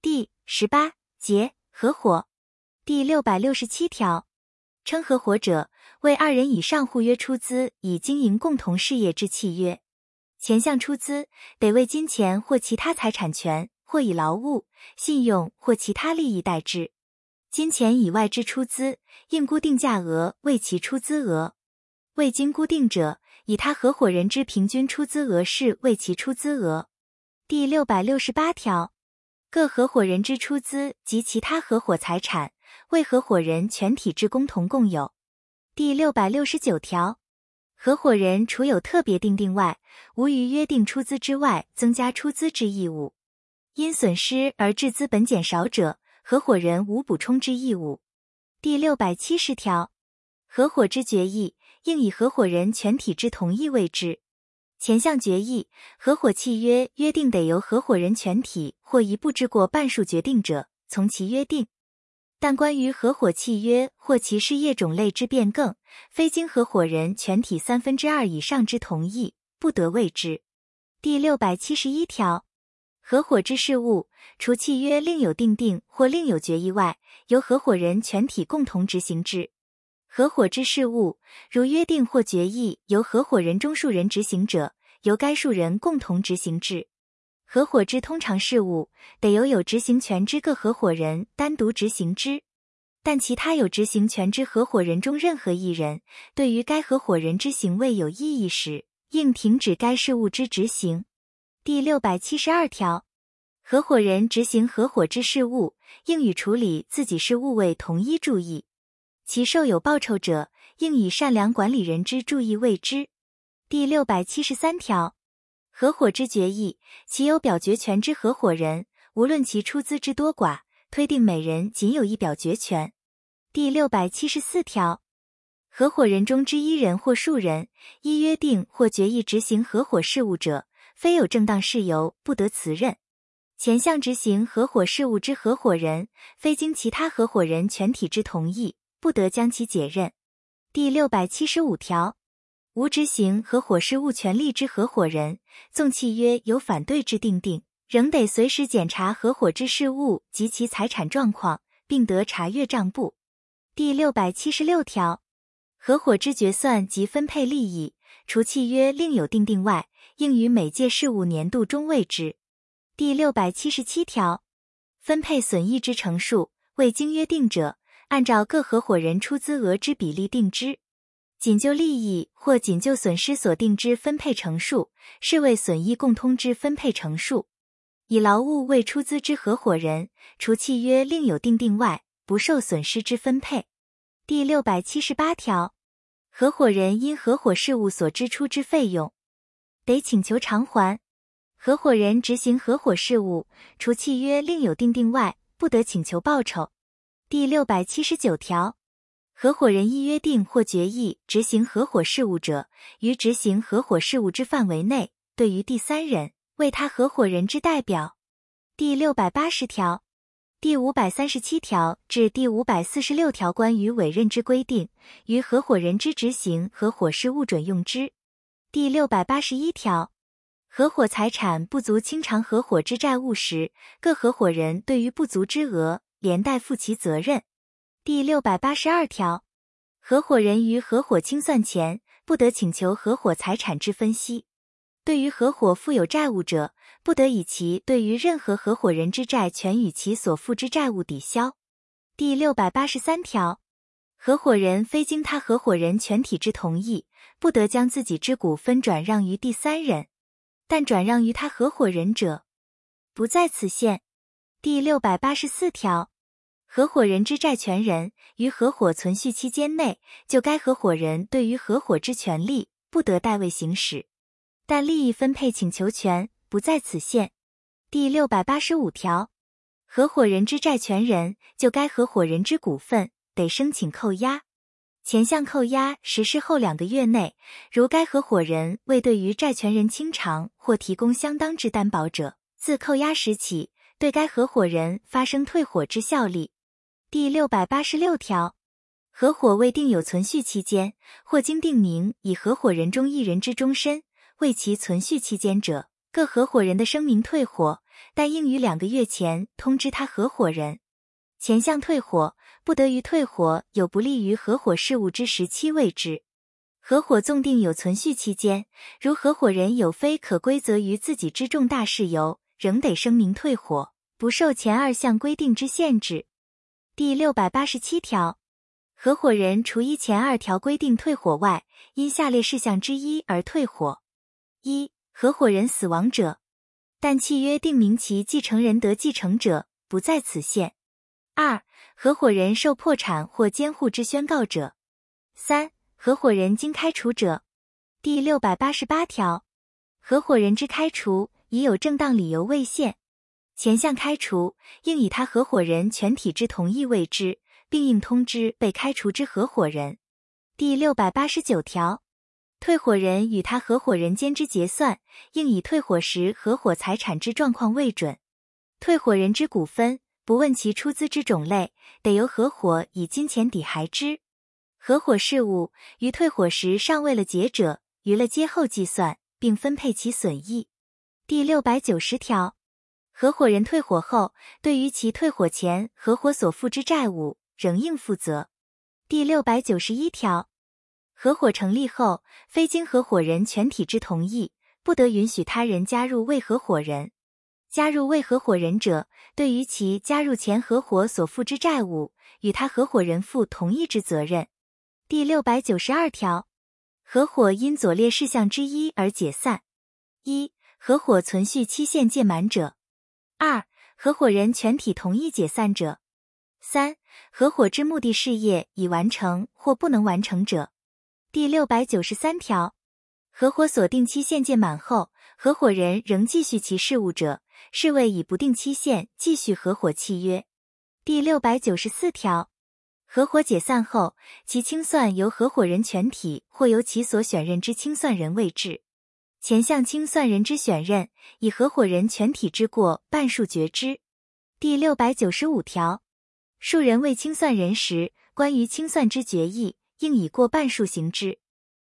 第十八节合伙第六百六十七条，称合伙者为二人以上互约出资以经营共同事业之契约。前项出资得为金钱或其他财产权，或以劳务、信用或其他利益代之。金钱以外之出资，应固定价额为其出资额；未经固定者，以他合伙人之平均出资额是为其出资额。第六百六十八条，各合伙人之出资及其他合伙财产，为合伙人全体之共同共有。第六百六十九条，合伙人除有特别订定外，无于约定出资之外增加出资之义务。因损失而致资本减少者，合伙人无补充之义务。第六百七十条，合伙之决议应以合伙人全体之同意为之。前项决议、合伙契约约定得由合伙人全体或一部之过半数决定者，从其约定。但关于合伙契约或其事业种类之变更，非经合伙人全体三分之二以上之同意，不得为之。第六百七十一条。合伙之事务，除契约另有订定或另有决议外，由合伙人全体共同执行之。合伙之事务，如约定或决议由合伙人中数人执行者，由该数人共同执行之。合伙之通常事务，得由有执行权之各合伙人单独执行之。但其他有执行权之合伙人中任何一人，对于该合伙人之行为有异议时，应停止该事务之执行。第六百七十二条，合伙人执行合伙之事务，应与处理自己事务为同一注意。其受有报酬者，应以善良管理人之注意为之。第六百七十三条，合伙之决议，其有表决权之合伙人，无论其出资之多寡，推定每人仅有一表决权。第六百七十四条，合伙人中之一人或数人，依约定或决议执行合伙事务者。非有正当事由，不得辞任。前项执行合伙事务之合伙人，非经其他合伙人全体之同意，不得将其解任。第六百七十五条，无执行合伙事务权利之合伙人，纵契约有反对之定定，仍得随时检查合伙之事务及其财产状况，并得查阅账簿。第六百七十六条，合伙之决算及分配利益，除契约另有定定外。应于每届事务年度中为之。第六百七十七条，分配损益之成数，未经约定者，按照各合伙人出资额之比例定之。仅就利益或仅就损失所定之分配成数，视为损益共通之分配成数。以劳务为出资之合伙人，除契约另有定定外，不受损失之分配。第六百七十八条，合伙人因合伙事务所支出之费用。得请求偿还。合伙人执行合伙事务，除契约另有定定外，不得请求报酬。第六百七十九条，合伙人依约定或决议执行合伙事务者，于执行合伙事务之范围内，对于第三人为他合伙人之代表。第六百八十条、第五百三十七条至第五百四十六条关于委任之规定，于合伙人之执行合伙事务准用之。第六百八十一条，合伙财产不足清偿合伙之债务时，各合伙人对于不足之额，连带负其责任。第六百八十二条，合伙人于合伙清算前，不得请求合伙财产之分析。对于合伙负有债务者，不得以其对于任何合伙人之债权与其所负之债务抵销。第六百八十三条。合伙人非经他合伙人全体之同意，不得将自己之股份转让于第三人，但转让于他合伙人者，不在此限。第六百八十四条，合伙人之债权人于合伙存续期间内，就该合伙人对于合伙之权利，不得代位行使，但利益分配请求权不在此限。第六百八十五条，合伙人之债权人就该合伙人之股份。得申请扣押，前项扣押实施后两个月内，如该合伙人未对于债权人清偿或提供相当之担保者，自扣押时起对该合伙人发生退伙之效力。第六百八十六条，合伙未定有存续期间，或经定名以合伙人中一人之终身为其存续期间者，各合伙人的声明退伙，但应于两个月前通知他合伙人。前项退伙，不得于退伙有不利于合伙事务之时期为之。合伙纵定有存续期间，如合伙人有非可归责于自己之重大事由，仍得声明退伙，不受前二项规定之限制。第六百八十七条，合伙人除依前二条规定退伙外，因下列事项之一而退伙：一、合伙人死亡者，但契约定明其继承人得继承者，不在此限；二、合伙人受破产或监护之宣告者；三。合伙人经开除者，第六百八十八条，合伙人之开除，已有正当理由未现，前项开除应以他合伙人全体之同意为之，并应通知被开除之合伙人。第六百八十九条，退伙人与他合伙人间之结算，应以退伙时合伙财产之状况为准。退伙人之股份，不问其出资之种类，得由合伙以金钱抵还之。合伙事务于退伙时尚未了结者，于了结后计算，并分配其损益。第六百九十条，合伙人退伙后，对于其退伙前合伙所负之债务，仍应负责。第六百九十一条，合伙成立后，非经合伙人全体之同意，不得允许他人加入为合伙人。加入为合伙人者，对于其加入前合伙所负之债务，与他合伙人负同一之责任。第六百九十二条，合伙因左列事项之一而解散：一、合伙存续期限届满者；二、合伙人全体同意解散者；三、合伙之目的事业已完成或不能完成者。第六百九十三条，合伙所定期限届满后，合伙人仍继续其事务者，视为以不定期限继续合伙契约。第六百九十四条。合伙解散后，其清算由合伙人全体或由其所选任之清算人为之。前项清算人之选任，以合伙人全体之过半数决之。第六百九十五条，数人为清算人时，关于清算之决议，应以过半数行之。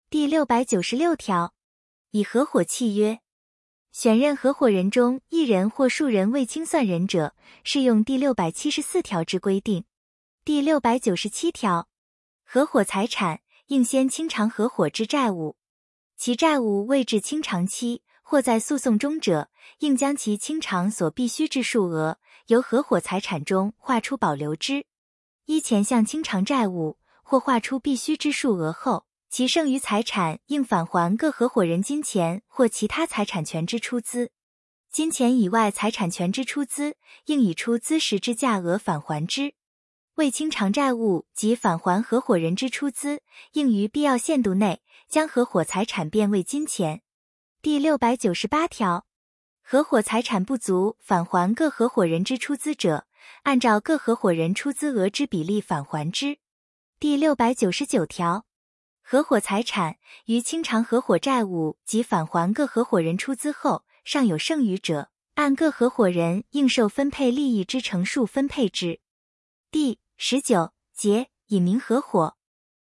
第六百九十六条，以合伙契约选任合伙人中一人或数人为清算人者，适用第六百七十四条之规定。第六百九十七条，合伙财产应先清偿合伙之债务，其债务未至清偿期或在诉讼中者，应将其清偿所必须之数额由合伙财产中划出保留之。依前项清偿债务或划出必须之数额后，其剩余财产应返还各合伙人金钱或其他财产权之出资。金钱以外财产权之出资，应以出资时之价额返还之。未清偿债务及返还合伙人之出资，应于必要限度内将合伙财产变为金钱。第六百九十八条，合伙财产不足返还各合伙人之出资者，按照各合伙人出资额之比例返还之。第六百九十九条，合伙财产于清偿合伙债务及返还各合伙人出资后，尚有剩余者，按各合伙人应受分配利益之成数分配之。第十九节隐名合伙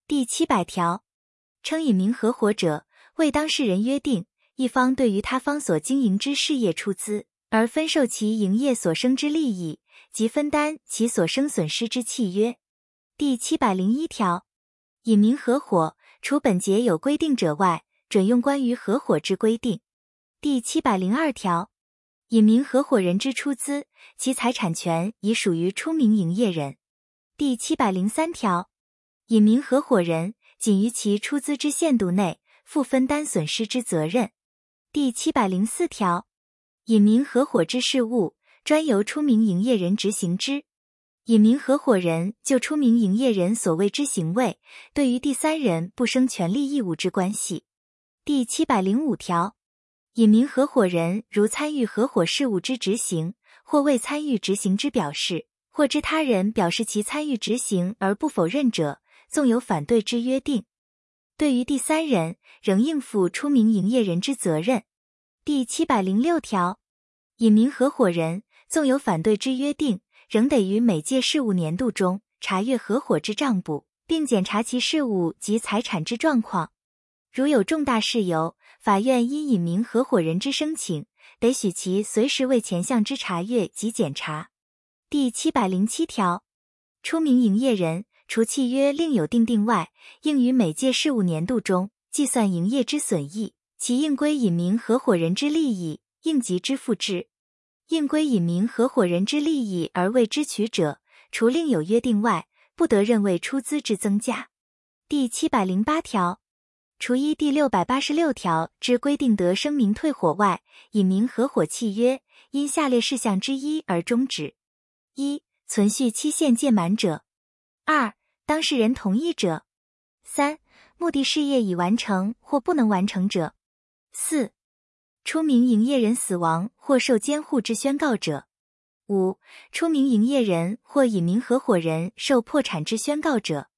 第七百条，称隐名合伙者，为当事人约定一方对于他方所经营之事业出资，而分受其营业所生之利益及分担其所生损失之契约。第七百零一条，隐名合伙除本节有规定者外，准用关于合伙之规定。第七百零二条。隐名合伙人之出资，其财产权已属于出名营业人。第七百零三条，隐名合伙人仅于其出资之限度内负分担损失之责任。第七百零四条，隐名合伙之事务专由出名营业人执行之。隐名合伙人就出名营业人所谓之行为，对于第三人不生权利义务之关系。第七百零五条。隐名合伙人如参与合伙事务之执行，或未参与执行之表示，或知他人表示其参与执行而不否认者，纵有反对之约定，对于第三人仍应负出名营业人之责任。第七百零六条，隐名合伙人纵有反对之约定，仍得于每届事务年度中查阅合伙之账簿，并检查其事务及财产之状况。如有重大事由，法院因隐名合伙人之申请，得许其随时为前项之查阅及检查。第七百零七条，出名营业人，除契约另有订定外，应于每届事务年度中计算营业之损益，其应归隐名合伙人之利益，应即支付之。应归隐名合伙人之利益而未支取者，除另有约定外，不得认为出资之增加。第七百零八条，除依第六百八十六条之规定得声明退伙外，隐名合伙契约因下列事项之一而终止：一、存续期限届满者；二、当事人同意者；三、目的事业已完成或不能完成者；四。出名营业人死亡或受监护之宣告者；五、出名营业人或隐名合伙人受破产之宣告者；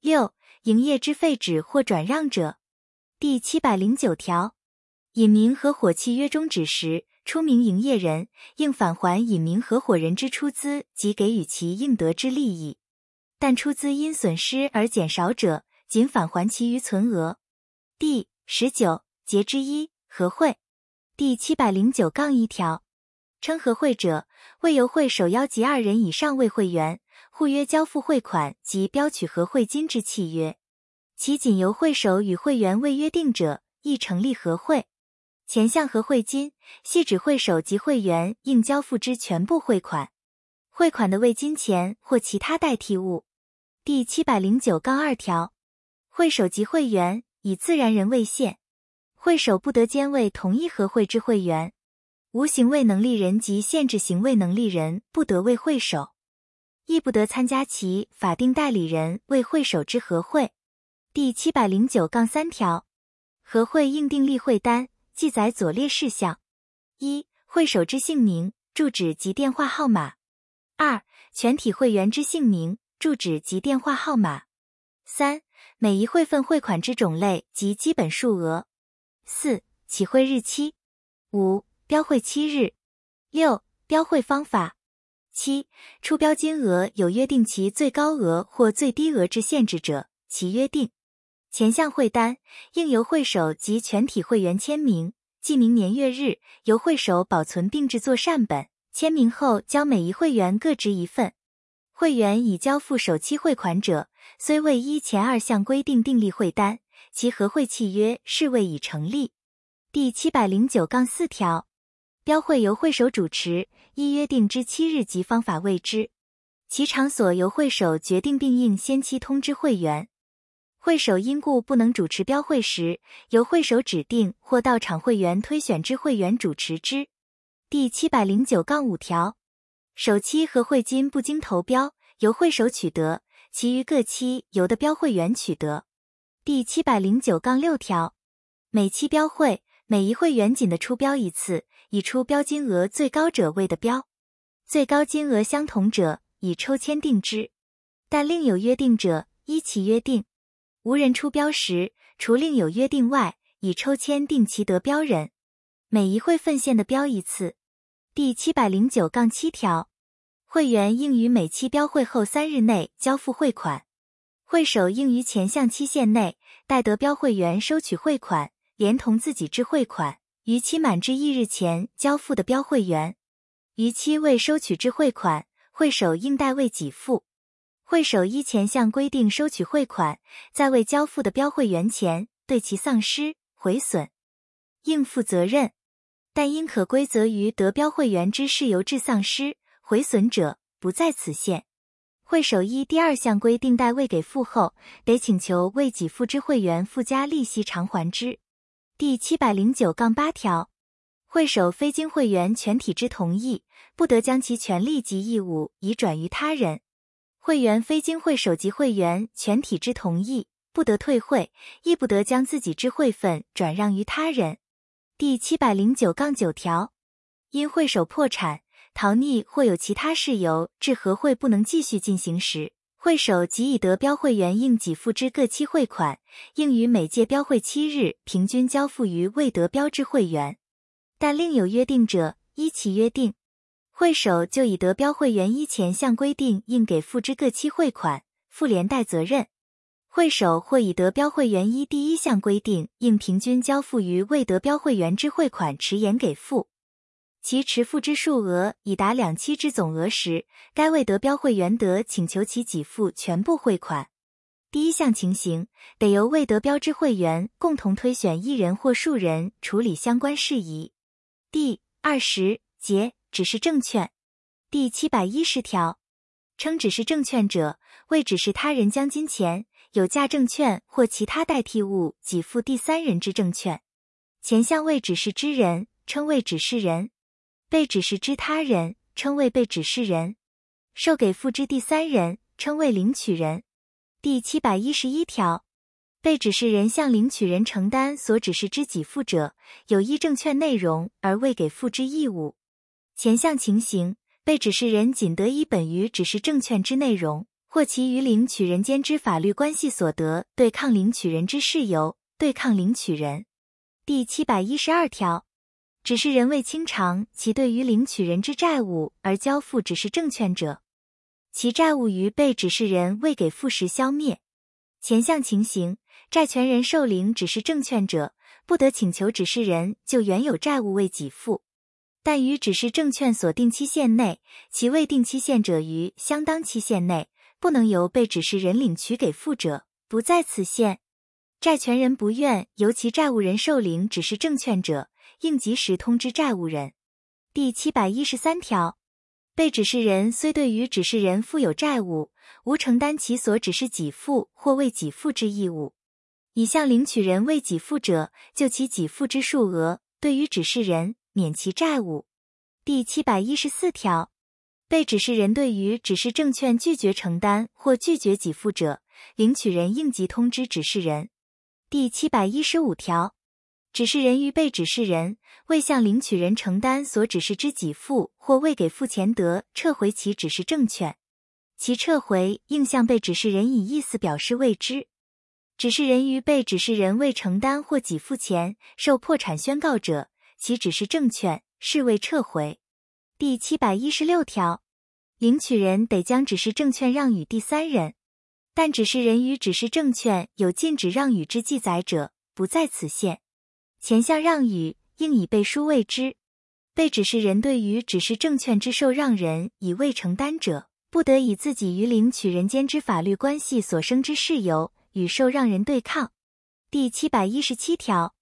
六、营业之废止或转让者。第七百零九条，隐名合伙契约终止时，出名营业人应返还隐名合伙人之出资及给予其应得之利益，但出资因损失而减少者，仅返还其余存额。第十九节之一和会。第七百零九杠一条，称和会者，为由会首邀集二人以上为会员，互约交付汇款及标取和会金之契约。其仅由会首与会员未约定者，亦成立和会。前项和会金，系指会首及会员应交付之全部汇款，汇款的为金钱或其他代替物。第七百零九杠二条，会首及会员以自然人为限。会首不得兼为同一合会之会员，无行为能力人及限制行为能力人不得为会首，亦不得参加其法定代理人为会首之合会。第七百零九杠三条，合会应订立会单，记载左列事项：一、会首之姓名、住址及电话号码；二、全体会员之姓名、住址及电话号码；三、每一会份汇款之种类及基本数额。四、起汇日期；五、标会期日；六、标会方法；七、出标金额有约定其最高额或最低额之限制者，其约定。前项汇单应由会首及全体会员签名，记明年月日，由会首保存并制作善本，签名后交每一会员各执一份。会员已交付首期汇款者，虽未依前二项规定订立汇单。其合会契约是未已成立。第七百零九杠四条，标会由会首主持，依约定之七日及方法为之。其场所由会首决定，并应先期通知会员。会首因故不能主持标会时，由会首指定或到场会员推选之会员主持之。第七百零九杠五条，首期和会金不经投标，由会首取得，其余各期由的标会员取得。第七百零九杠六条，每期标会，每一会员仅的出标一次，以出标金额最高者为的标，最高金额相同者以抽签定之，但另有约定者依其约定。无人出标时，除另有约定外，以抽签定其得标人。每一会份限的标一次。第七百零九杠七条，会员应于每期标会后三日内交付汇款。会首应于前项期限内，待得标会员收取汇款，连同自己之汇款，逾期满之一日前交付的标会员。逾期未收取之汇款，会首应代为给付。会首依前项规定收取汇款，在未交付的标会员前，对其丧失、毁损，应负责任。但因可归责于得标会员之事由致丧失、毁损者，不在此限。会首依第二项规定代未给付后，得请求未给付之会员附加利息偿还之。第七百零九杠八条，会首非经会员全体之同意，不得将其权利及义务移转于他人。会员非经会首及会员全体之同意，不得退会，亦不得将自己之会份转让于他人。第七百零九杠九条，因会首破产。逃匿或有其他事由致合会不能继续进行时，会首即已得标会员应给付之各期汇款，应于每届标会七日平均交付于未得标之会员。但另有约定者，依其约定，会首就已得标会员依前项规定应给付之各期汇款，负连带责任。会首或已得标会员依第一项规定应平均交付于未得标会员之汇款迟延给付。其持付之数额已达两期之总额时，该未得标会员得请求其给付全部汇款。第一项情形，得由未得标之会员共同推选一人或数人处理相关事宜。第二十节指示证券第七百一十条，称指示证券者，为指示他人将金钱、有价证券或其他代替物给付第三人之证券。前项未指示之人，称为指示人。被指示之他人称为被指示人，受给付之第三人称为领取人。第七百一十一条，被指示人向领取人承担所指示之给付者，有依证券内容而未给付之义务。前项情形，被指示人仅得以本于指示证券之内容，或其与领取人间之法律关系所得对抗领取人之事由，对抗领取人。第七百一十二条。只是人为清偿其对于领取人之债务而交付只是证券者，其债务于被指示人未给付时消灭。前项情形，债权人受领指示证券者，不得请求指示人就原有债务未给付，但于指示证券所定期限内，其未定期限者于相当期限内不能由被指示人领取给付者，不在此限。债权人不愿由其债务人受领指示证券者。应及时通知债务人。第七百一十三条，被指示人虽对于指示人负有债务，无承担其所指示给付或未给付之义务，已向领取人未给付者，就其给付之数额，对于指示人免其债务。第七百一十四条，被指示人对于指示证券拒绝承担或拒绝给付者，领取人应即通知指示人。第七百一十五条。指示人于被指示人未向领取人承担所指示之给付或未给付前得撤回其指示证券，其撤回应向被指示人以意思表示未知。指示人于被指示人未承担或给付前受破产宣告者，其指示证券视为撤回。第七百一十六条，领取人得将指示证券让与第三人，但指示人与指示证券有禁止让与之记载者，不在此限。前项让与应以背书为之。被指示人对于指示证券之受让人以未承担者，不得以自己与领取人间之法律关系所生之事由与受让人对抗。第七百一十七条，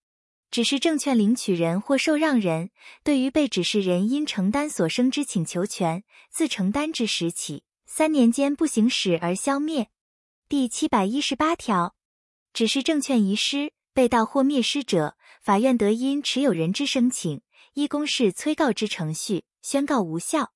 指示证券领取人或受让人对于被指示人因承担所生之请求权，自承担之时起三年间不行使而消灭。第七百一十八条，指示证券遗失。被盗或灭失者，法院得因持有人之申请，依公示催告之程序宣告无效。